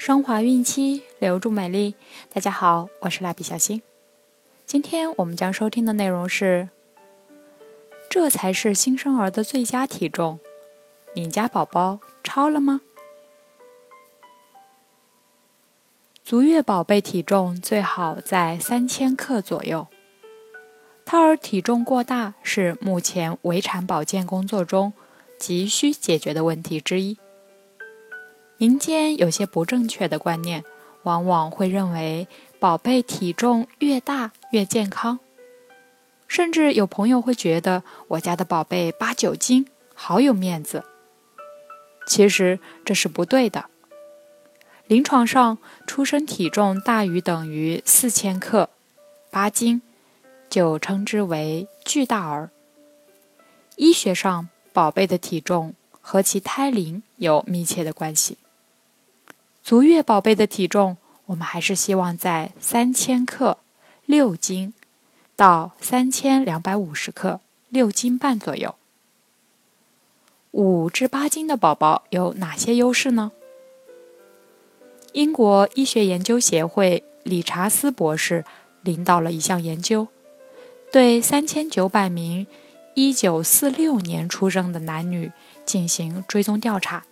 升华孕期，留住美丽。大家好，我是蜡笔小新。今天我们将收听的内容是：这才是新生儿的最佳体重。你家宝宝超了吗？足月宝贝体重最好在三千克左右。胎儿体重过大是目前围产保健工作中急需解决的问题之一。民间有些不正确的观念，往往会认为宝贝体重越大越健康，甚至有朋友会觉得我家的宝贝八九斤，好有面子。其实这是不对的。临床上，出生体重大于等于四千克，八斤，就称之为巨大儿。医学上，宝贝的体重和其胎龄有密切的关系。足月宝贝的体重，我们还是希望在三千克（六斤）到三千两百五十克（六斤半）左右。五至八斤的宝宝有哪些优势呢？英国医学研究协会理查斯博士领导了一项研究，对三千九百名一九四六年出生的男女进行追踪调查。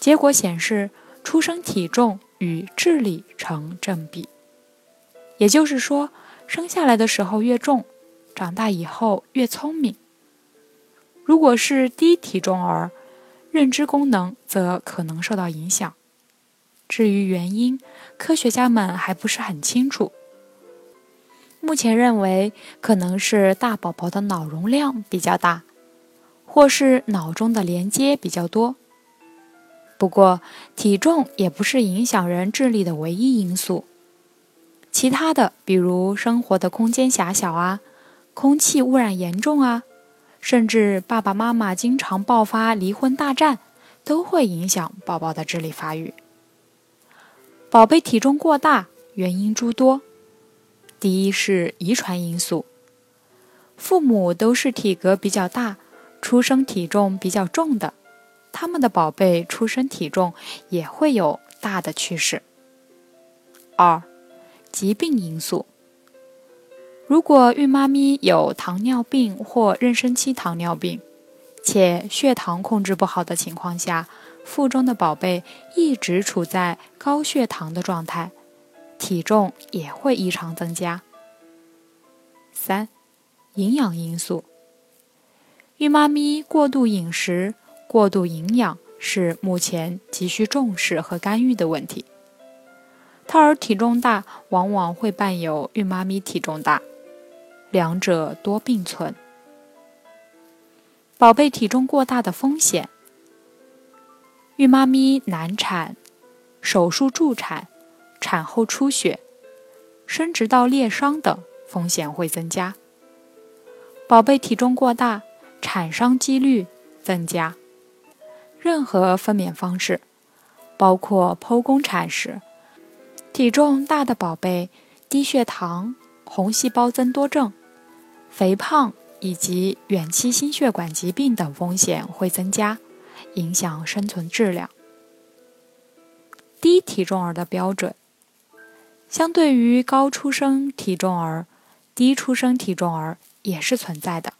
结果显示，出生体重与智力成正比，也就是说，生下来的时候越重，长大以后越聪明。如果是低体重儿，认知功能则可能受到影响。至于原因，科学家们还不是很清楚。目前认为，可能是大宝宝的脑容量比较大，或是脑中的连接比较多。不过，体重也不是影响人智力的唯一因素。其他的，比如生活的空间狭小啊，空气污染严重啊，甚至爸爸妈妈经常爆发离婚大战，都会影响宝宝的智力发育。宝贝体重过大，原因诸多。第一是遗传因素，父母都是体格比较大、出生体重比较重的。他们的宝贝出生体重也会有大的趋势。二，疾病因素。如果孕妈咪有糖尿病或妊娠期糖尿病，且血糖控制不好的情况下，腹中的宝贝一直处在高血糖的状态，体重也会异常增加。三，营养因素。孕妈咪过度饮食。过度营养是目前急需重视和干预的问题。胎儿体重大，往往会伴有孕妈咪体重大，两者多并存。宝贝体重过大的风险：孕妈咪难产、手术助产、产后出血、生殖道裂伤等风险会增加。宝贝体重过大，产伤几率增加。任何分娩方式，包括剖宫产时，体重大的宝贝低血糖、红细胞增多症、肥胖以及远期心血管疾病等风险会增加，影响生存质量。低体重儿的标准，相对于高出生体重儿，低出生体重儿也是存在的。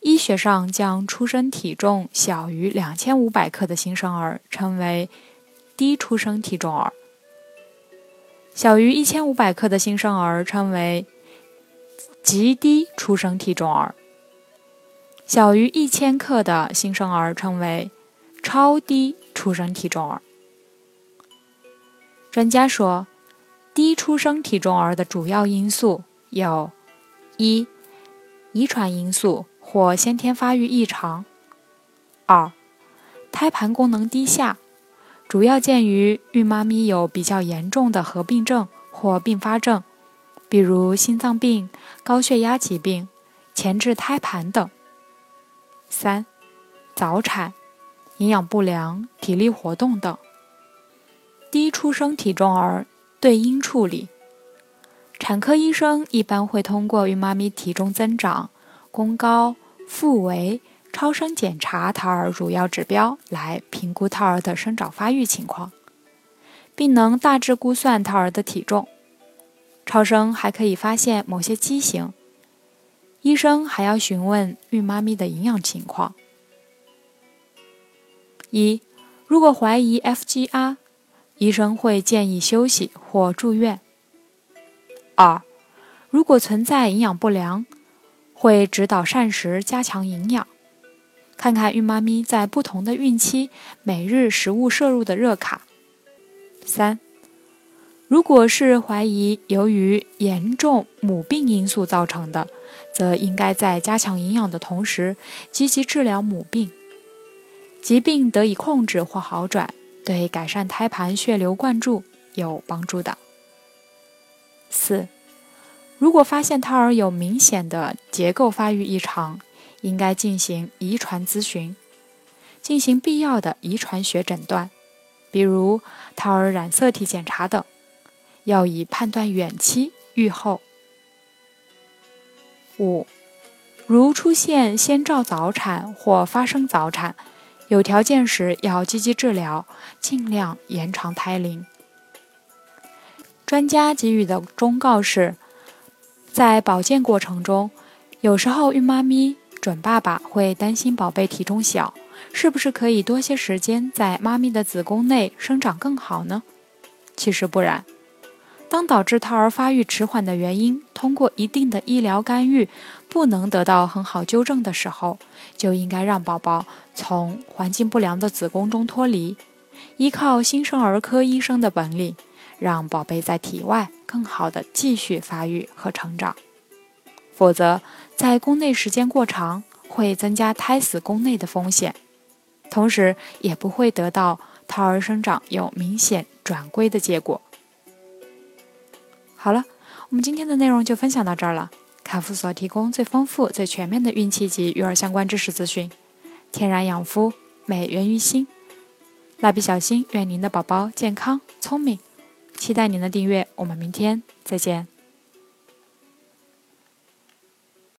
医学上将出生体重小于两千五百克的新生儿称为低出生体重儿，小于一千五百克的新生儿称为极低出生体重儿，小于一千克的新生儿称为超低出生体重儿。专家说，低出生体重儿的主要因素有：一、遗传因素。或先天发育异常。二，胎盘功能低下，主要见于孕妈咪有比较严重的合并症或并发症，比如心脏病、高血压疾病、前置胎盘等。三，早产、营养不良、体力活动等。低出生体重儿对应处理，产科医生一般会通过孕妈咪体重增长。宫高、腹围、超声检查胎儿主要指标来评估胎儿的生长发育情况。并能大致估算胎儿的体重。超声还可以发现某些畸形。医生还要询问孕妈咪的营养情况。一，如果怀疑 FGR，医生会建议休息或住院。二，如果存在营养不良，会指导膳食加强营养，看看孕妈咪在不同的孕期每日食物摄入的热卡。三，如果是怀疑由于严重母病因素造成的，则应该在加强营养的同时，积极治疗母病。疾病得以控制或好转，对改善胎盘血流灌注有帮助的。四，如果发现胎儿有明显的结构发育异常，应该进行遗传咨询，进行必要的遗传学诊断，比如胎儿染色体检查等，要以判断远期预后。五，如出现先兆早产或发生早产。有条件时要积极治疗，尽量延长胎龄。专家给予的忠告是，在保健过程中，有时候孕妈咪、准爸爸会担心宝贝体重小，是不是可以多些时间在妈咪的子宫内生长更好呢？其实不然。当导致胎儿发育迟缓的原因通过一定的医疗干预不能得到很好纠正的时候，就应该让宝宝从环境不良的子宫中脱离，依靠新生儿科医生的本领，让宝贝在体外更好的继续发育和成长。否则，在宫内时间过长，会增加胎死宫内的风险，同时也不会得到胎儿生长有明显转归的结果。好了，我们今天的内容就分享到这儿了。卡夫所提供最丰富、最全面的孕期及育儿相关知识资讯，天然养肤，美源于心。蜡笔小新，愿您的宝宝健康聪明。期待您的订阅，我们明天再见。